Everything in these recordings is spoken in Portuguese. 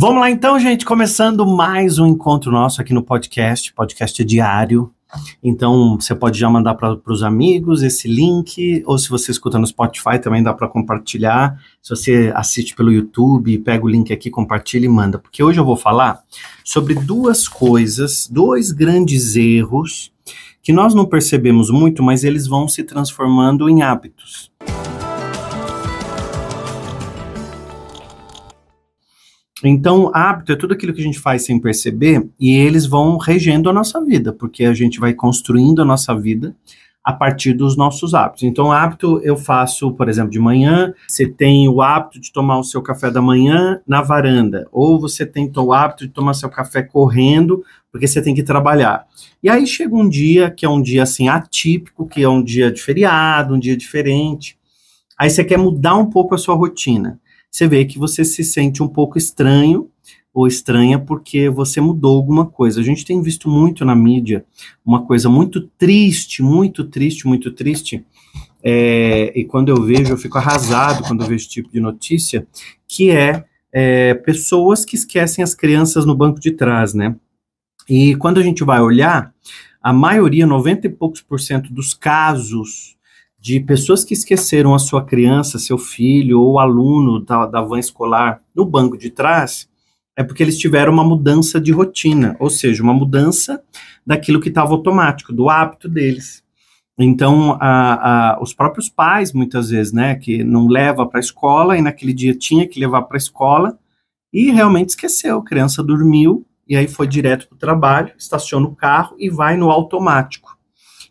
Vamos lá então, gente, começando mais um encontro nosso aqui no podcast, podcast diário. Então, você pode já mandar para os amigos esse link, ou se você escuta no Spotify, também dá para compartilhar. Se você assiste pelo YouTube, pega o link aqui, compartilha e manda. Porque hoje eu vou falar sobre duas coisas, dois grandes erros que nós não percebemos muito, mas eles vão se transformando em hábitos. Então, hábito é tudo aquilo que a gente faz sem perceber e eles vão regendo a nossa vida, porque a gente vai construindo a nossa vida a partir dos nossos hábitos. Então, hábito eu faço, por exemplo, de manhã, você tem o hábito de tomar o seu café da manhã na varanda, ou você tem o hábito de tomar seu café correndo, porque você tem que trabalhar. E aí chega um dia que é um dia assim atípico, que é um dia de feriado, um dia diferente. Aí você quer mudar um pouco a sua rotina você vê que você se sente um pouco estranho ou estranha porque você mudou alguma coisa. A gente tem visto muito na mídia uma coisa muito triste, muito triste, muito triste. É, e quando eu vejo, eu fico arrasado quando eu vejo esse tipo de notícia, que é, é pessoas que esquecem as crianças no banco de trás, né? E quando a gente vai olhar, a maioria, 90 e poucos por cento dos casos de pessoas que esqueceram a sua criança, seu filho ou aluno da, da van escolar no banco de trás, é porque eles tiveram uma mudança de rotina, ou seja, uma mudança daquilo que estava automático, do hábito deles. Então, a, a, os próprios pais, muitas vezes, né, que não leva para a escola e naquele dia tinha que levar para a escola e realmente esqueceu. A criança dormiu e aí foi direto para o trabalho, estaciona o carro e vai no automático.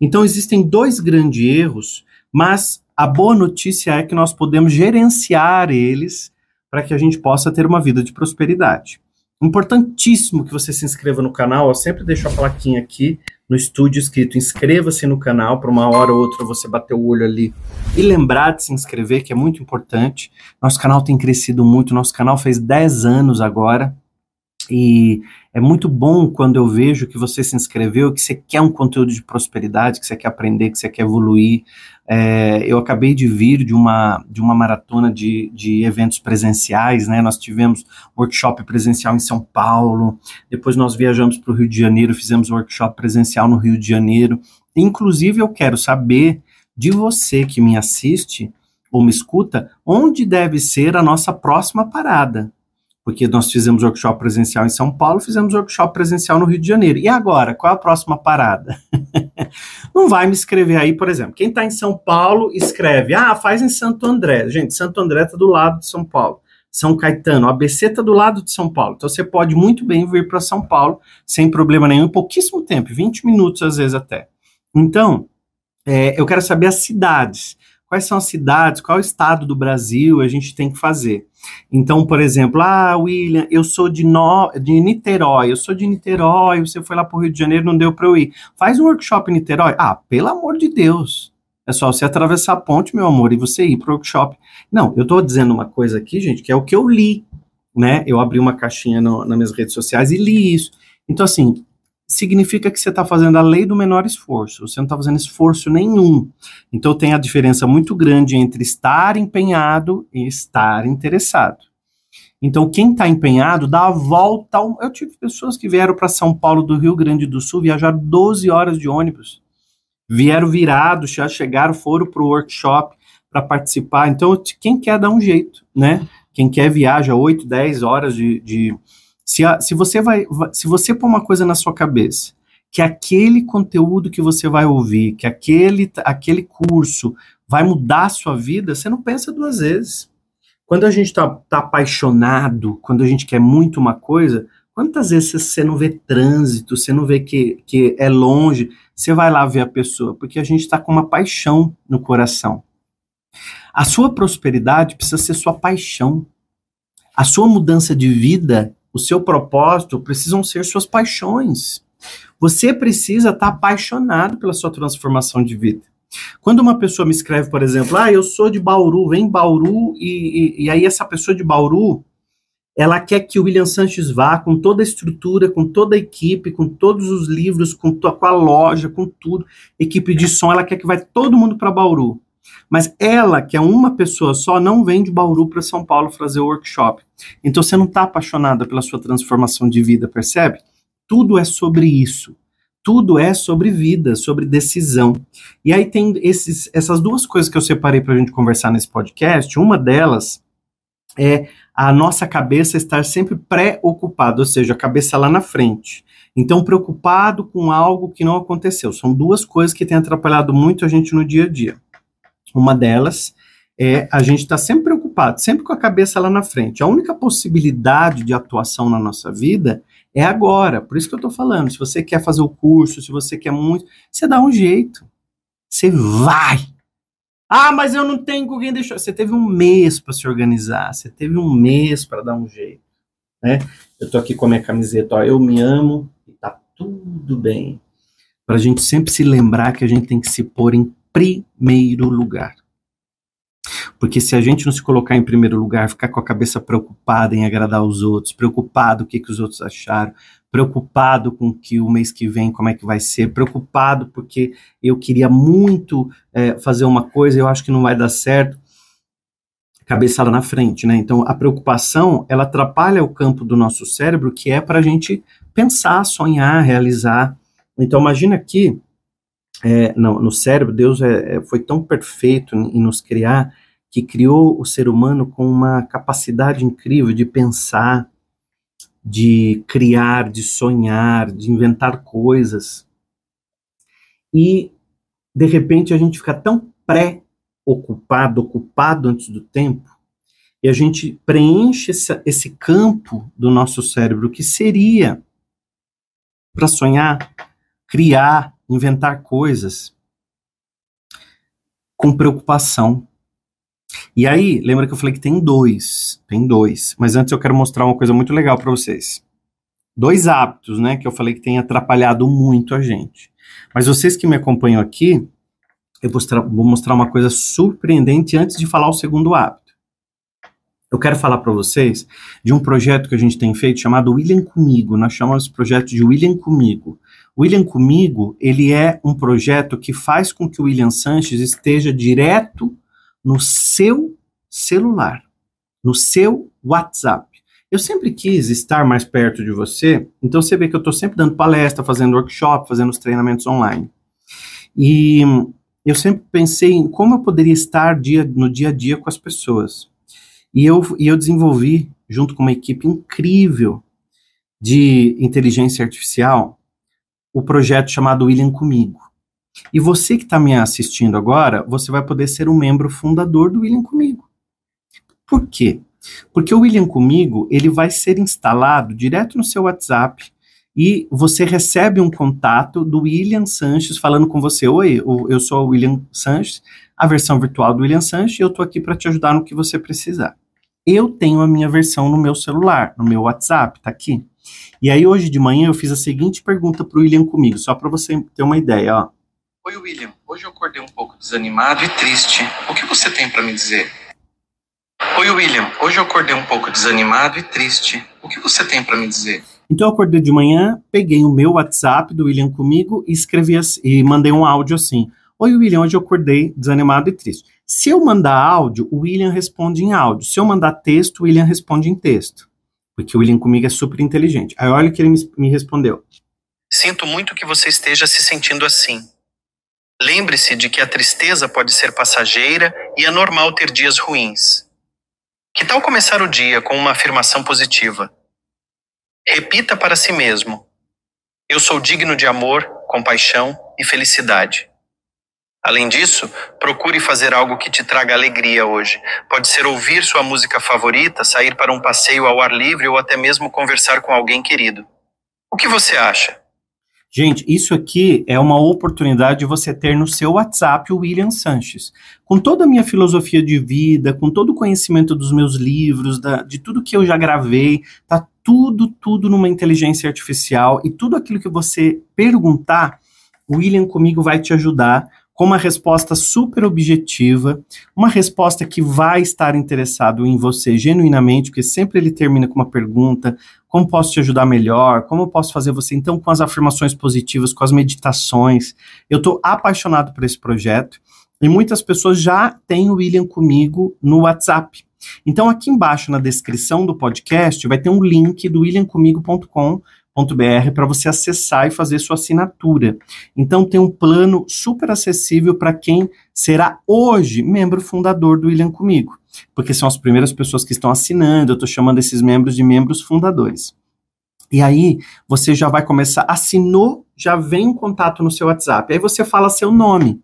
Então, existem dois grandes erros mas a boa notícia é que nós podemos gerenciar eles para que a gente possa ter uma vida de prosperidade. Importantíssimo que você se inscreva no canal. Eu sempre deixo a plaquinha aqui no estúdio escrito inscreva-se no canal para uma hora ou outra você bater o olho ali e lembrar de se inscrever, que é muito importante. Nosso canal tem crescido muito, nosso canal fez 10 anos agora. E é muito bom quando eu vejo que você se inscreveu, que você quer um conteúdo de prosperidade, que você quer aprender, que você quer evoluir. É, eu acabei de vir de uma, de uma maratona de, de eventos presenciais, né? Nós tivemos workshop presencial em São Paulo, depois nós viajamos para o Rio de Janeiro, fizemos workshop presencial no Rio de Janeiro. Inclusive, eu quero saber de você que me assiste ou me escuta, onde deve ser a nossa próxima parada porque nós fizemos workshop presencial em São Paulo, fizemos workshop presencial no Rio de Janeiro. E agora, qual é a próxima parada? Não vai me escrever aí, por exemplo, quem está em São Paulo escreve, ah, faz em Santo André. Gente, Santo André está do lado de São Paulo. São Caetano, ABC está do lado de São Paulo. Então você pode muito bem vir para São Paulo sem problema nenhum, em pouquíssimo tempo, 20 minutos às vezes até. Então, é, eu quero saber as cidades quais são as cidades, qual é o estado do Brasil a gente tem que fazer. Então, por exemplo, ah, William, eu sou de, no, de Niterói, eu sou de Niterói, você foi lá para o Rio de Janeiro, não deu para eu ir. Faz um workshop em Niterói. Ah, pelo amor de Deus. É só você atravessar a ponte, meu amor, e você ir para o workshop. Não, eu estou dizendo uma coisa aqui, gente, que é o que eu li, né? Eu abri uma caixinha no, nas minhas redes sociais e li isso. Então, assim, significa que você está fazendo a lei do menor esforço, você não está fazendo esforço nenhum. Então tem a diferença muito grande entre estar empenhado e estar interessado. Então, quem está empenhado dá a volta. Ao... Eu tive pessoas que vieram para São Paulo do Rio Grande do Sul, viajaram 12 horas de ônibus. Vieram virados, já chegaram, foram para o workshop para participar. Então, quem quer dar um jeito, né? Quem quer viaja 8, 10 horas de, de se, a, se você vai, se você pôr uma coisa na sua cabeça, que aquele conteúdo que você vai ouvir, que aquele, aquele curso vai mudar a sua vida, você não pensa duas vezes. Quando a gente está tá apaixonado, quando a gente quer muito uma coisa, quantas vezes você não vê trânsito, você não vê que, que é longe, você vai lá ver a pessoa, porque a gente está com uma paixão no coração. A sua prosperidade precisa ser sua paixão. A sua mudança de vida o seu propósito precisam ser suas paixões. Você precisa estar apaixonado pela sua transformação de vida. Quando uma pessoa me escreve, por exemplo, ah, eu sou de Bauru, vem Bauru, e, e, e aí essa pessoa de Bauru, ela quer que o William Sanches vá com toda a estrutura, com toda a equipe, com todos os livros, com, com a loja, com tudo, equipe de som, ela quer que vai todo mundo para Bauru. Mas ela, que é uma pessoa só, não vem de Bauru para São Paulo fazer o workshop. Então você não está apaixonada pela sua transformação de vida, percebe? Tudo é sobre isso. Tudo é sobre vida, sobre decisão. E aí tem esses, essas duas coisas que eu separei para a gente conversar nesse podcast. Uma delas é a nossa cabeça estar sempre preocupada, ou seja, a cabeça lá na frente. Então, preocupado com algo que não aconteceu. São duas coisas que têm atrapalhado muito a gente no dia a dia. Uma delas é a gente estar tá sempre preocupado, sempre com a cabeça lá na frente. A única possibilidade de atuação na nossa vida é agora. Por isso que eu estou falando. Se você quer fazer o curso, se você quer muito, você dá um jeito. Você vai. Ah, mas eu não tenho com quem deixar. Você teve um mês para se organizar. Você teve um mês para dar um jeito. Né? Eu estou aqui com a minha camiseta. Ó, eu me amo e tá tudo bem. Para a gente sempre se lembrar que a gente tem que se pôr em primeiro lugar. Porque se a gente não se colocar em primeiro lugar, ficar com a cabeça preocupada em agradar os outros, preocupado o que, que os outros acharam, preocupado com que o mês que vem como é que vai ser, preocupado porque eu queria muito é, fazer uma coisa eu acho que não vai dar certo, cabeça lá na frente, né? Então a preocupação ela atrapalha o campo do nosso cérebro que é para a gente pensar, sonhar, realizar. Então imagina aqui é, no, no, cérebro, Deus é, é, foi tão perfeito em, em nos criar que criou o ser humano com uma capacidade incrível de pensar, de criar, de sonhar, de inventar coisas. E, de repente, a gente fica tão pré-ocupado, ocupado antes do tempo, e a gente preenche esse, esse campo do nosso cérebro que seria para sonhar, criar, inventar coisas com preocupação. E aí, lembra que eu falei que tem dois, tem dois. Mas antes eu quero mostrar uma coisa muito legal para vocês. Dois hábitos, né, que eu falei que tem atrapalhado muito a gente. Mas vocês que me acompanham aqui, eu vou mostrar uma coisa surpreendente antes de falar o segundo hábito. Eu quero falar para vocês de um projeto que a gente tem feito chamado William Comigo. Nós chamamos esse projeto de William Comigo. William Comigo, ele é um projeto que faz com que o William Sanches esteja direto no seu celular, no seu WhatsApp. Eu sempre quis estar mais perto de você, então você vê que eu estou sempre dando palestra, fazendo workshop, fazendo os treinamentos online. E eu sempre pensei em como eu poderia estar dia, no dia a dia com as pessoas. E eu, e eu desenvolvi, junto com uma equipe incrível de inteligência artificial, o projeto chamado William Comigo. E você que está me assistindo agora, você vai poder ser um membro fundador do William Comigo. Por quê? Porque o William Comigo, ele vai ser instalado direto no seu WhatsApp e você recebe um contato do William Sanches falando com você, oi, eu sou o William Sanches, a versão virtual do William Sanches, e eu estou aqui para te ajudar no que você precisar. Eu tenho a minha versão no meu celular, no meu WhatsApp, tá aqui. E aí hoje de manhã eu fiz a seguinte pergunta para o William comigo, só para você ter uma ideia, ó. Oi William, hoje eu acordei um pouco desanimado e triste. O que você tem para me dizer? Oi William, hoje eu acordei um pouco desanimado e triste. O que você tem para me dizer? Então eu acordei de manhã, peguei o meu WhatsApp do William comigo e escrevi assim, e mandei um áudio assim. Oi William, hoje eu acordei desanimado e triste. Se eu mandar áudio, o William responde em áudio. Se eu mandar texto, o William responde em texto. Porque o William comigo é super inteligente. Aí olha o que ele me respondeu. Sinto muito que você esteja se sentindo assim. Lembre-se de que a tristeza pode ser passageira e é normal ter dias ruins. Que tal começar o dia com uma afirmação positiva? Repita para si mesmo: Eu sou digno de amor, compaixão e felicidade. Além disso, procure fazer algo que te traga alegria hoje. Pode ser ouvir sua música favorita, sair para um passeio ao ar livre ou até mesmo conversar com alguém querido. O que você acha? Gente, isso aqui é uma oportunidade de você ter no seu WhatsApp o William Sanches. Com toda a minha filosofia de vida, com todo o conhecimento dos meus livros, da, de tudo que eu já gravei, tá tudo, tudo numa inteligência artificial e tudo aquilo que você perguntar, o William comigo vai te ajudar com uma resposta super objetiva, uma resposta que vai estar interessado em você genuinamente, porque sempre ele termina com uma pergunta: como posso te ajudar melhor? Como posso fazer você? Então, com as afirmações positivas, com as meditações. Eu estou apaixonado por esse projeto. E muitas pessoas já têm o William comigo no WhatsApp. Então, aqui embaixo na descrição do podcast vai ter um link do williamcomigo.com para você acessar e fazer sua assinatura. Então tem um plano super acessível para quem será hoje membro fundador do William Comigo, porque são as primeiras pessoas que estão assinando, eu estou chamando esses membros de membros fundadores. E aí você já vai começar, assinou, já vem um contato no seu WhatsApp. Aí você fala seu nome.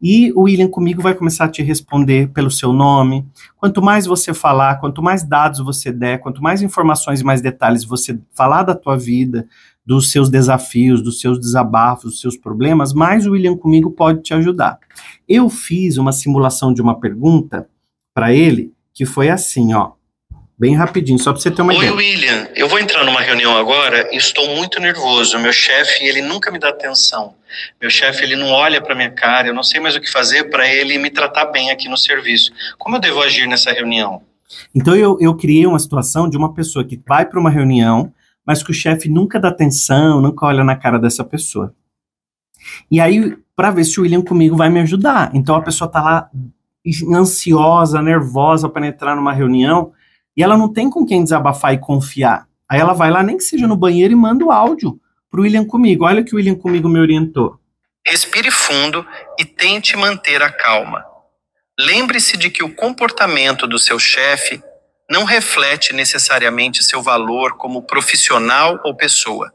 E o William comigo vai começar a te responder pelo seu nome. Quanto mais você falar, quanto mais dados você der, quanto mais informações e mais detalhes você falar da tua vida, dos seus desafios, dos seus desabafos, dos seus problemas, mais o William comigo pode te ajudar. Eu fiz uma simulação de uma pergunta para ele que foi assim, ó. Bem rapidinho, só para você ter uma Oi, ideia. Oi, William. Eu vou entrar numa reunião agora e estou muito nervoso. Meu chefe, ele nunca me dá atenção. Meu chefe, ele não olha para minha cara. Eu não sei mais o que fazer para ele me tratar bem aqui no serviço. Como eu devo agir nessa reunião? Então, eu, eu criei uma situação de uma pessoa que vai para uma reunião, mas que o chefe nunca dá atenção, nunca olha na cara dessa pessoa. E aí, para ver se o William comigo vai me ajudar. Então, a pessoa tá lá ansiosa, nervosa para entrar numa reunião e ela não tem com quem desabafar e confiar. Aí ela vai lá, nem que seja no banheiro, e manda o áudio pro William comigo. Olha o que o William comigo me orientou. Respire fundo e tente manter a calma. Lembre-se de que o comportamento do seu chefe não reflete necessariamente seu valor como profissional ou pessoa.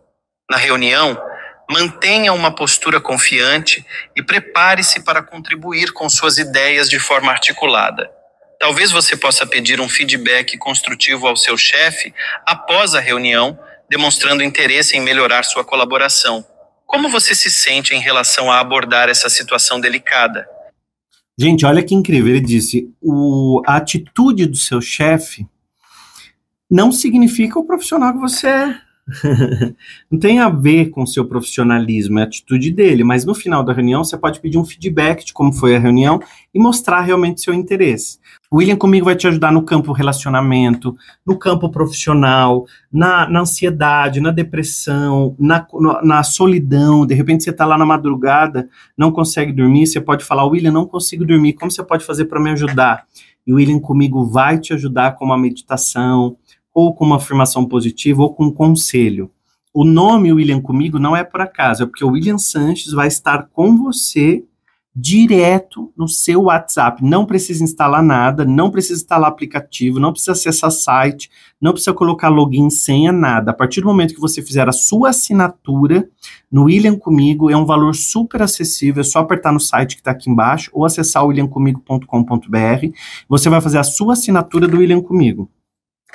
Na reunião, mantenha uma postura confiante e prepare-se para contribuir com suas ideias de forma articulada. Talvez você possa pedir um feedback construtivo ao seu chefe após a reunião, demonstrando interesse em melhorar sua colaboração. Como você se sente em relação a abordar essa situação delicada? Gente, olha que incrível. Ele disse: o, a atitude do seu chefe não significa o profissional que você é. não tem a ver com seu profissionalismo, é a atitude dele, mas no final da reunião você pode pedir um feedback de como foi a reunião e mostrar realmente seu interesse. O William comigo vai te ajudar no campo relacionamento, no campo profissional, na, na ansiedade, na depressão, na, na solidão. De repente você está lá na madrugada, não consegue dormir, você pode falar, William, não consigo dormir, como você pode fazer para me ajudar? E o William comigo vai te ajudar com uma meditação, ou com uma afirmação positiva, ou com um conselho. O nome William comigo não é por acaso, é porque o William Sanches vai estar com você direto no seu WhatsApp. Não precisa instalar nada, não precisa instalar aplicativo, não precisa acessar site, não precisa colocar login, senha, nada. A partir do momento que você fizer a sua assinatura no William Comigo, é um valor super acessível, é só apertar no site que está aqui embaixo ou acessar williamcomigo.com.br. Você vai fazer a sua assinatura do William Comigo.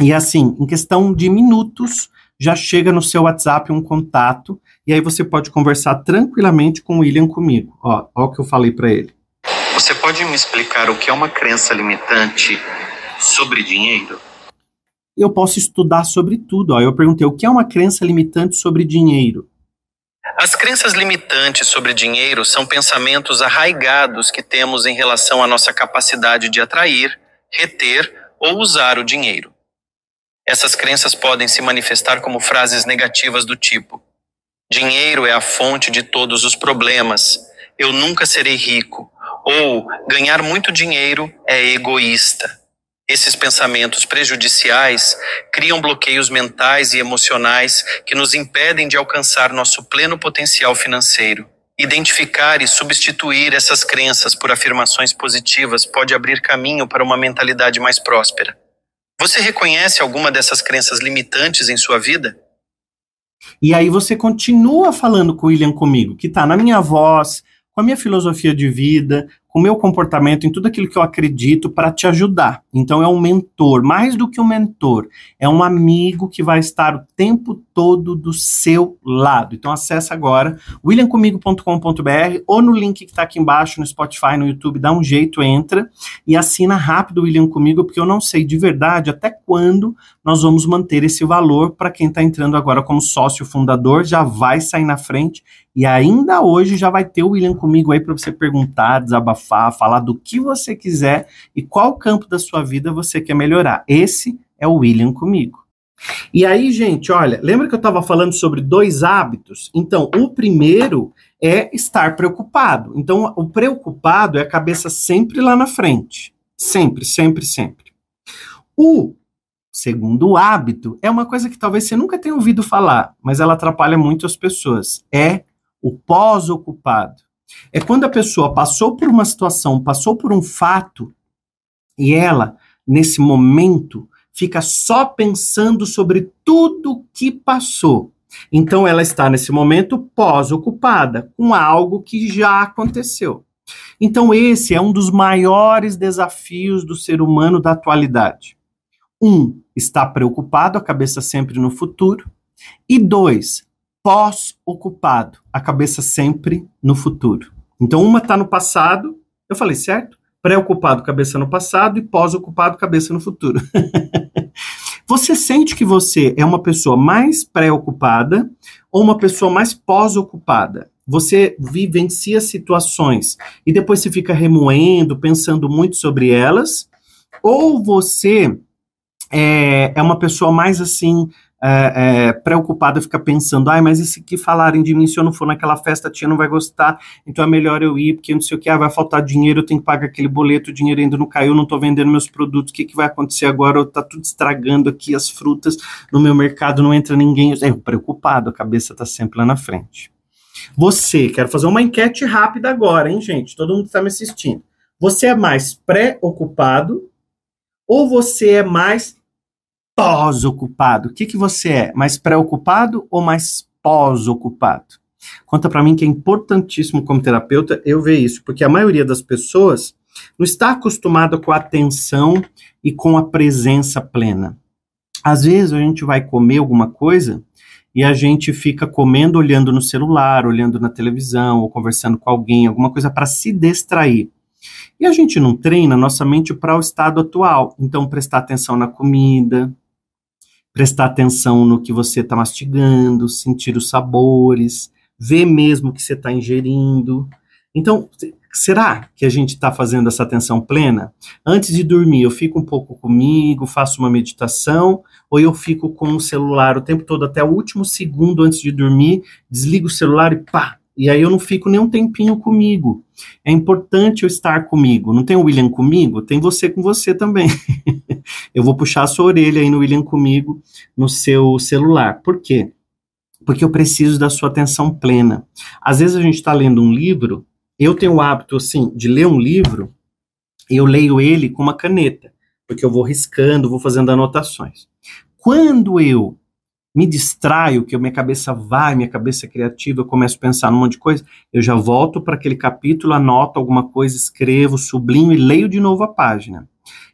E assim, em questão de minutos, já chega no seu WhatsApp um contato, e aí você pode conversar tranquilamente com o William comigo. Ó, ó o que eu falei para ele. Você pode me explicar o que é uma crença limitante sobre dinheiro? Eu posso estudar sobre tudo. Ó. Eu perguntei o que é uma crença limitante sobre dinheiro. As crenças limitantes sobre dinheiro são pensamentos arraigados que temos em relação à nossa capacidade de atrair, reter ou usar o dinheiro. Essas crenças podem se manifestar como frases negativas do tipo: dinheiro é a fonte de todos os problemas, eu nunca serei rico, ou ganhar muito dinheiro é egoísta. Esses pensamentos prejudiciais criam bloqueios mentais e emocionais que nos impedem de alcançar nosso pleno potencial financeiro. Identificar e substituir essas crenças por afirmações positivas pode abrir caminho para uma mentalidade mais próspera. Você reconhece alguma dessas crenças limitantes em sua vida? E aí você continua falando com o William comigo, que está na minha voz, com a minha filosofia de vida, o meu comportamento, em tudo aquilo que eu acredito para te ajudar. Então é um mentor, mais do que um mentor, é um amigo que vai estar o tempo todo do seu lado. Então acessa agora williamcomigo.com.br ou no link que está aqui embaixo no Spotify, no YouTube, dá um jeito, entra e assina rápido o William comigo, porque eu não sei de verdade até quando nós vamos manter esse valor para quem está entrando agora como sócio fundador, já vai sair na frente e ainda hoje já vai ter o William comigo aí para você perguntar, desabafar falar do que você quiser e qual campo da sua vida você quer melhorar. Esse é o William comigo. E aí, gente, olha, lembra que eu estava falando sobre dois hábitos? Então, o primeiro é estar preocupado. Então, o preocupado é a cabeça sempre lá na frente. Sempre, sempre, sempre. O segundo hábito é uma coisa que talvez você nunca tenha ouvido falar, mas ela atrapalha muito as pessoas. É o pós-ocupado. É quando a pessoa passou por uma situação, passou por um fato, e ela, nesse momento, fica só pensando sobre tudo que passou. Então ela está nesse momento pós-ocupada com algo que já aconteceu. Então esse é um dos maiores desafios do ser humano da atualidade. Um, está preocupado, a cabeça sempre no futuro. E dois, pós-ocupado, a cabeça sempre no futuro. Então uma está no passado, eu falei certo? Preocupado, cabeça no passado e pós-ocupado, cabeça no futuro. Você sente que você é uma pessoa mais preocupada ou uma pessoa mais pós-ocupada? Você vivencia situações e depois se fica remoendo, pensando muito sobre elas? Ou você é, é uma pessoa mais assim, é, é, preocupada, fica pensando, ai, mas e se que falarem de mim, se eu não for naquela festa, a tia não vai gostar, então é melhor eu ir, porque não sei o que, ah, vai faltar dinheiro, eu tenho que pagar aquele boleto, o dinheiro ainda não caiu, não estou vendendo meus produtos, o que, que vai acontecer agora? Está tudo estragando aqui as frutas no meu mercado, não entra ninguém. É preocupado, a cabeça está sempre lá na frente. Você, quero fazer uma enquete rápida agora, hein, gente? Todo mundo está me assistindo. Você é mais preocupado ou você é mais pós-ocupado. O que, que você é? Mais preocupado ou mais pós-ocupado? Conta para mim que é importantíssimo como terapeuta eu ver isso, porque a maioria das pessoas não está acostumada com a atenção e com a presença plena. Às vezes a gente vai comer alguma coisa e a gente fica comendo olhando no celular, olhando na televisão ou conversando com alguém, alguma coisa para se distrair. E a gente não treina nossa mente para o estado atual. Então, prestar atenção na comida, prestar atenção no que você está mastigando, sentir os sabores, ver mesmo o que você está ingerindo. Então, será que a gente está fazendo essa atenção plena? Antes de dormir, eu fico um pouco comigo, faço uma meditação, ou eu fico com o celular o tempo todo, até o último segundo antes de dormir, desligo o celular e pá, e aí eu não fico nem um tempinho comigo. É importante eu estar comigo. Não tem o William comigo? Tem você com você também. eu vou puxar a sua orelha aí no William comigo no seu celular. Por quê? Porque eu preciso da sua atenção plena. Às vezes a gente está lendo um livro, eu tenho o hábito, assim, de ler um livro, eu leio ele com uma caneta, porque eu vou riscando, vou fazendo anotações. Quando eu me distraio, que minha cabeça vai, minha cabeça é criativa, eu começo a pensar num monte de coisa, eu já volto para aquele capítulo, anoto alguma coisa, escrevo, sublinho e leio de novo a página.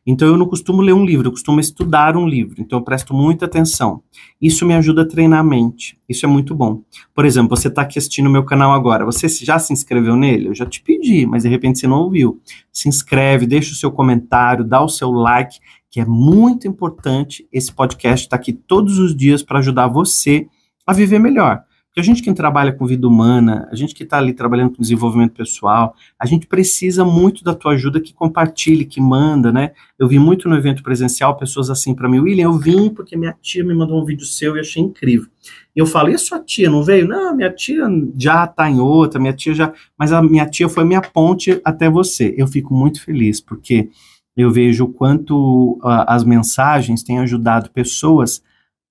Então eu não costumo ler um livro, eu costumo estudar um livro, então eu presto muita atenção. Isso me ajuda a treinar a mente, isso é muito bom. Por exemplo, você está aqui assistindo o meu canal agora, você já se inscreveu nele? Eu já te pedi, mas de repente você não ouviu. Se inscreve, deixa o seu comentário, dá o seu like, que é muito importante. Esse podcast está aqui todos os dias para ajudar você a viver melhor. Porque a gente que trabalha com vida humana, a gente que está ali trabalhando com desenvolvimento pessoal, a gente precisa muito da tua ajuda que compartilhe, que manda, né? Eu vi muito no evento presencial pessoas assim para mim, William, eu vim porque minha tia me mandou um vídeo seu e achei incrível. E eu falo, e a sua tia não veio? Não, minha tia já está em outra, minha tia já. Mas a minha tia foi minha ponte até você. Eu fico muito feliz, porque eu vejo o quanto uh, as mensagens têm ajudado pessoas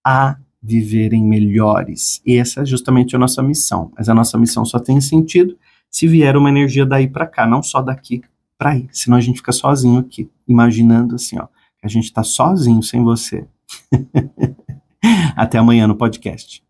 a viverem melhores. E essa é justamente a nossa missão. Mas a nossa missão só tem sentido se vier uma energia daí para cá, não só daqui para aí. Senão a gente fica sozinho aqui, imaginando assim, ó, que a gente está sozinho sem você. Até amanhã no podcast.